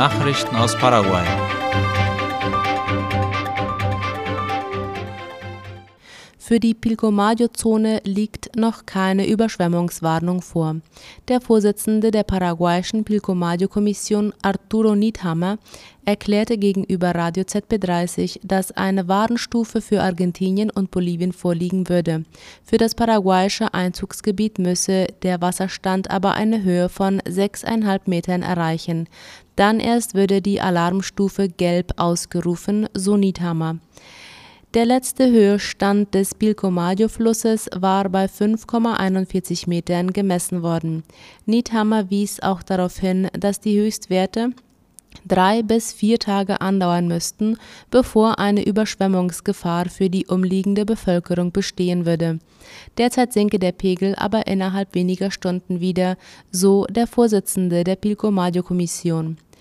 Nachrichten aus Paraguay. Für die Pilcomayo-Zone liegt noch keine Überschwemmungswarnung vor. Der Vorsitzende der paraguayischen Pilcomayo-Kommission, Arturo Niethammer, erklärte gegenüber Radio ZB30, dass eine Warnstufe für Argentinien und Bolivien vorliegen würde. Für das paraguayische Einzugsgebiet müsse der Wasserstand aber eine Höhe von 6,5 Metern erreichen. Dann erst würde die Alarmstufe gelb ausgerufen, so Niethammer. Der letzte Höhestand des Pilcomayo-Flusses war bei 5,41 Metern gemessen worden. Niethammer wies auch darauf hin, dass die Höchstwerte drei bis vier Tage andauern müssten, bevor eine Überschwemmungsgefahr für die umliegende Bevölkerung bestehen würde. Derzeit sinke der Pegel aber innerhalb weniger Stunden wieder, so der Vorsitzende der Pilcomayo-Kommission.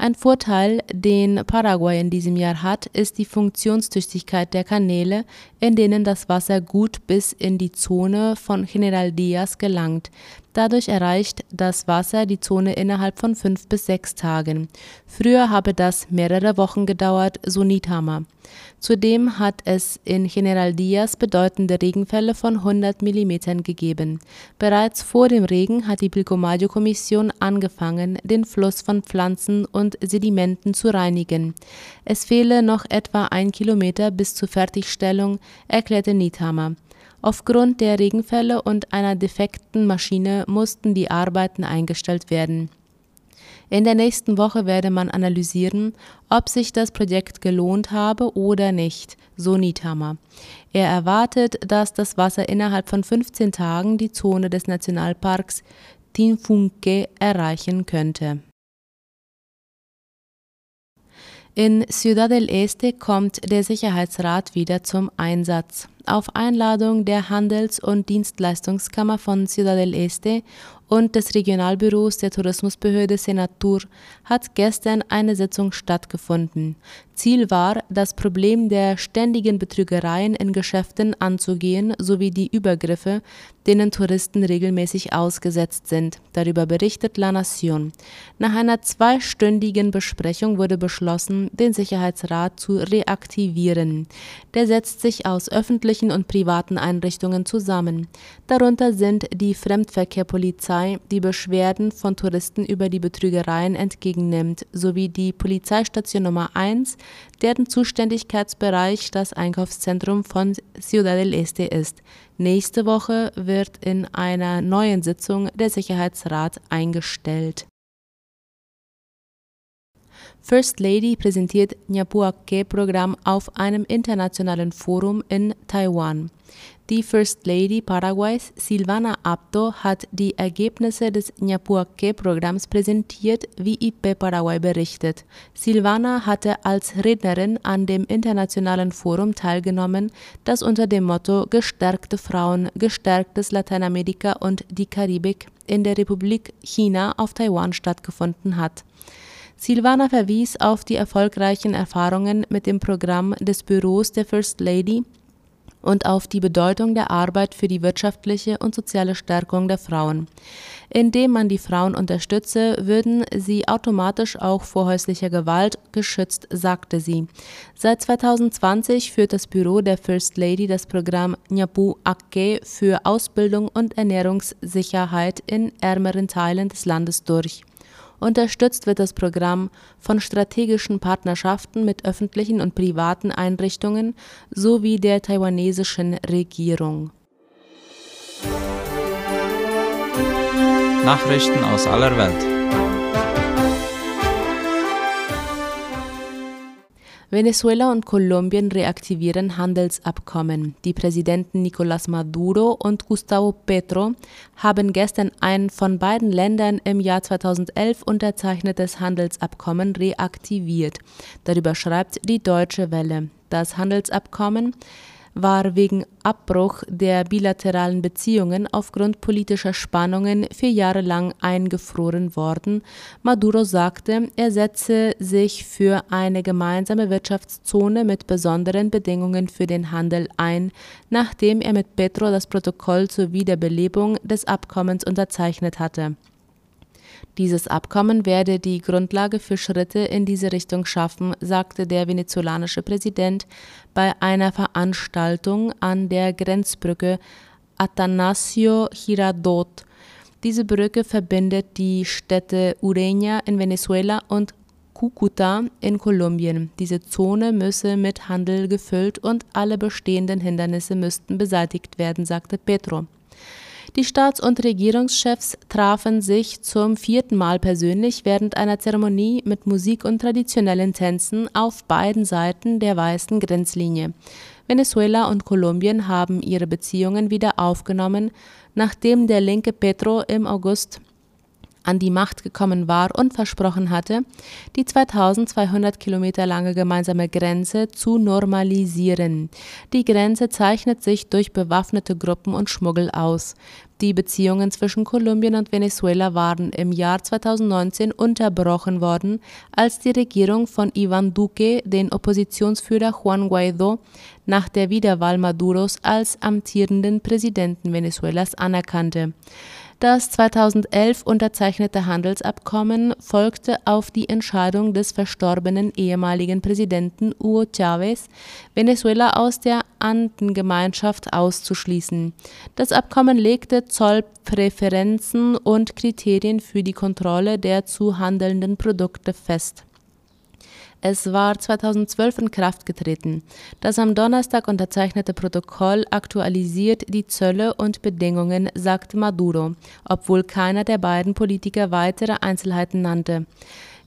Ein Vorteil, den Paraguay in diesem Jahr hat, ist die Funktionstüchtigkeit der Kanäle, in denen das Wasser gut bis in die Zone von General Diaz gelangt. Dadurch erreicht das Wasser die Zone innerhalb von fünf bis sechs Tagen. Früher habe das mehrere Wochen gedauert, so Niethammer. Zudem hat es in General Diaz bedeutende Regenfälle von 100 mm gegeben. Bereits vor dem Regen hat die Pilcomayo-Kommission angefangen, den Fluss von Pflanzen und Sedimenten zu reinigen. Es fehle noch etwa ein Kilometer bis zur Fertigstellung, erklärte Niethammer. Aufgrund der Regenfälle und einer defekten Maschine mussten die Arbeiten eingestellt werden. In der nächsten Woche werde man analysieren, ob sich das Projekt gelohnt habe oder nicht, so Niethammer. Er erwartet, dass das Wasser innerhalb von 15 Tagen die Zone des Nationalparks Tinfunque erreichen könnte. In Ciudad del Este kommt der Sicherheitsrat wieder zum Einsatz. Auf Einladung der Handels- und Dienstleistungskammer von Ciudad del Este und des Regionalbüros der Tourismusbehörde Senatur hat gestern eine Sitzung stattgefunden. Ziel war, das Problem der ständigen Betrügereien in Geschäften anzugehen sowie die Übergriffe, denen Touristen regelmäßig ausgesetzt sind. Darüber berichtet La Nation. Nach einer zweistündigen Besprechung wurde beschlossen, den Sicherheitsrat zu reaktivieren. Der setzt sich aus öffentlichen und privaten Einrichtungen zusammen. Darunter sind die Fremdverkehrpolizei, die Beschwerden von Touristen über die Betrügereien entgegennimmt, sowie die Polizeistation Nummer 1, deren Zuständigkeitsbereich das Einkaufszentrum von Ciudad del Este ist. Nächste Woche wird in einer neuen Sitzung der Sicherheitsrat eingestellt. First Lady präsentiert Nyapuake-Programm auf einem internationalen Forum in Taiwan. Die First Lady Paraguays, Silvana Apto, hat die Ergebnisse des Nyapuake-Programms präsentiert, wie IP Paraguay berichtet. Silvana hatte als Rednerin an dem internationalen Forum teilgenommen, das unter dem Motto Gestärkte Frauen, gestärktes Lateinamerika und die Karibik in der Republik China auf Taiwan stattgefunden hat. Silvana verwies auf die erfolgreichen Erfahrungen mit dem Programm des Büros der First Lady und auf die Bedeutung der Arbeit für die wirtschaftliche und soziale Stärkung der Frauen. Indem man die Frauen unterstütze, würden sie automatisch auch vor häuslicher Gewalt geschützt, sagte sie. Seit 2020 führt das Büro der First Lady das Programm Nyapu Ake für Ausbildung und Ernährungssicherheit in ärmeren Teilen des Landes durch. Unterstützt wird das Programm von strategischen Partnerschaften mit öffentlichen und privaten Einrichtungen sowie der taiwanesischen Regierung. Nachrichten aus aller Welt. Venezuela und Kolumbien reaktivieren Handelsabkommen. Die Präsidenten Nicolás Maduro und Gustavo Petro haben gestern ein von beiden Ländern im Jahr 2011 unterzeichnetes Handelsabkommen reaktiviert. Darüber schreibt die Deutsche Welle. Das Handelsabkommen war wegen Abbruch der bilateralen Beziehungen aufgrund politischer Spannungen vier Jahre lang eingefroren worden. Maduro sagte, er setze sich für eine gemeinsame Wirtschaftszone mit besonderen Bedingungen für den Handel ein, nachdem er mit Petro das Protokoll zur Wiederbelebung des Abkommens unterzeichnet hatte. Dieses Abkommen werde die Grundlage für Schritte in diese Richtung schaffen, sagte der venezolanische Präsident bei einer Veranstaltung an der Grenzbrücke Atanasio Girardot. Diese Brücke verbindet die Städte Ureña in Venezuela und Cúcuta in Kolumbien. Diese Zone müsse mit Handel gefüllt und alle bestehenden Hindernisse müssten beseitigt werden, sagte Petro. Die Staats- und Regierungschefs trafen sich zum vierten Mal persönlich während einer Zeremonie mit Musik und traditionellen Tänzen auf beiden Seiten der weißen Grenzlinie. Venezuela und Kolumbien haben ihre Beziehungen wieder aufgenommen, nachdem der linke Petro im August an die Macht gekommen war und versprochen hatte, die 2200 Kilometer lange gemeinsame Grenze zu normalisieren. Die Grenze zeichnet sich durch bewaffnete Gruppen und Schmuggel aus. Die Beziehungen zwischen Kolumbien und Venezuela waren im Jahr 2019 unterbrochen worden, als die Regierung von Ivan Duque den Oppositionsführer Juan Guaido nach der Wiederwahl Maduros als amtierenden Präsidenten Venezuelas anerkannte. Das 2011 unterzeichnete Handelsabkommen folgte auf die Entscheidung des verstorbenen ehemaligen Präsidenten Hugo Chávez, Venezuela aus der Andengemeinschaft auszuschließen. Das Abkommen legte Zollpräferenzen und Kriterien für die Kontrolle der zu handelnden Produkte fest es war 2012 in Kraft getreten. Das am Donnerstag unterzeichnete Protokoll aktualisiert die Zölle und Bedingungen, sagte Maduro, obwohl keiner der beiden Politiker weitere Einzelheiten nannte.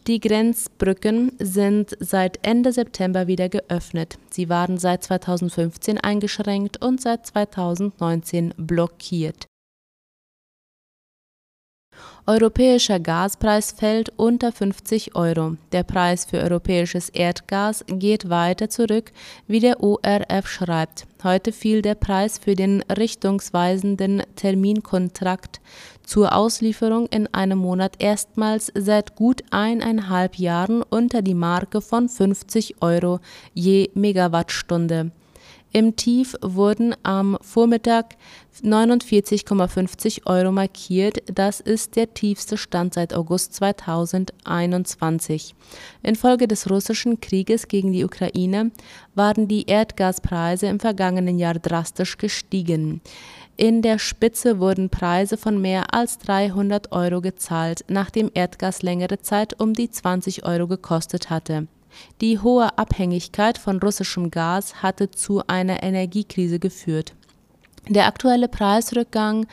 Die Grenzbrücken sind seit Ende September wieder geöffnet. Sie waren seit 2015 eingeschränkt und seit 2019 blockiert. Europäischer Gaspreis fällt unter 50 Euro. Der Preis für europäisches Erdgas geht weiter zurück, wie der ORF schreibt. Heute fiel der Preis für den richtungsweisenden Terminkontrakt zur Auslieferung in einem Monat erstmals seit gut eineinhalb Jahren unter die Marke von 50 Euro je Megawattstunde. Im Tief wurden am Vormittag 49,50 Euro markiert. Das ist der tiefste Stand seit August 2021. Infolge des russischen Krieges gegen die Ukraine waren die Erdgaspreise im vergangenen Jahr drastisch gestiegen. In der Spitze wurden Preise von mehr als 300 Euro gezahlt, nachdem Erdgas längere Zeit um die 20 Euro gekostet hatte. Die hohe Abhängigkeit von russischem Gas hatte zu einer Energiekrise geführt. Der aktuelle Preisrückgang,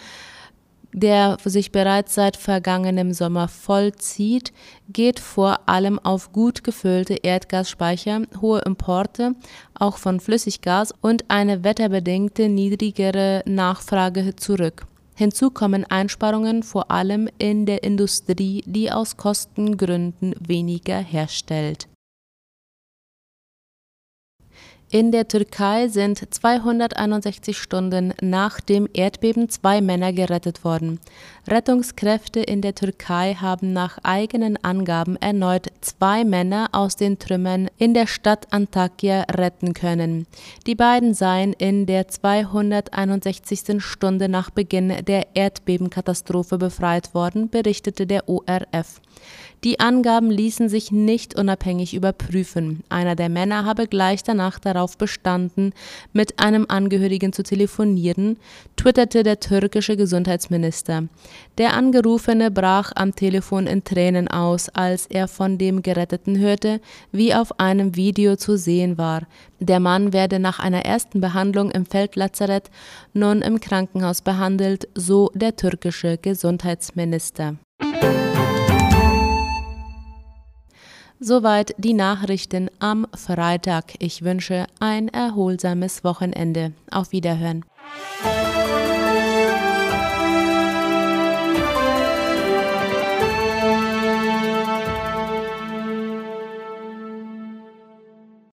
der sich bereits seit vergangenem Sommer vollzieht, geht vor allem auf gut gefüllte Erdgasspeicher, hohe Importe, auch von Flüssiggas und eine wetterbedingte niedrigere Nachfrage zurück. Hinzu kommen Einsparungen vor allem in der Industrie, die aus Kostengründen weniger herstellt in der Türkei sind 261 Stunden nach dem Erdbeben zwei Männer gerettet worden. Rettungskräfte in der Türkei haben nach eigenen Angaben erneut zwei Männer aus den Trümmern in der Stadt Antakya retten können. Die beiden seien in der 261. Stunde nach Beginn der Erdbebenkatastrophe befreit worden, berichtete der ORF. Die Angaben ließen sich nicht unabhängig überprüfen. Einer der Männer habe gleich danach darauf bestanden, mit einem Angehörigen zu telefonieren, twitterte der türkische Gesundheitsminister. Der Angerufene brach am Telefon in Tränen aus, als er von dem Geretteten hörte, wie auf einem Video zu sehen war. Der Mann werde nach einer ersten Behandlung im Feldlazarett nun im Krankenhaus behandelt, so der türkische Gesundheitsminister. Soweit die Nachrichten am Freitag. Ich wünsche ein erholsames Wochenende. Auf Wiederhören.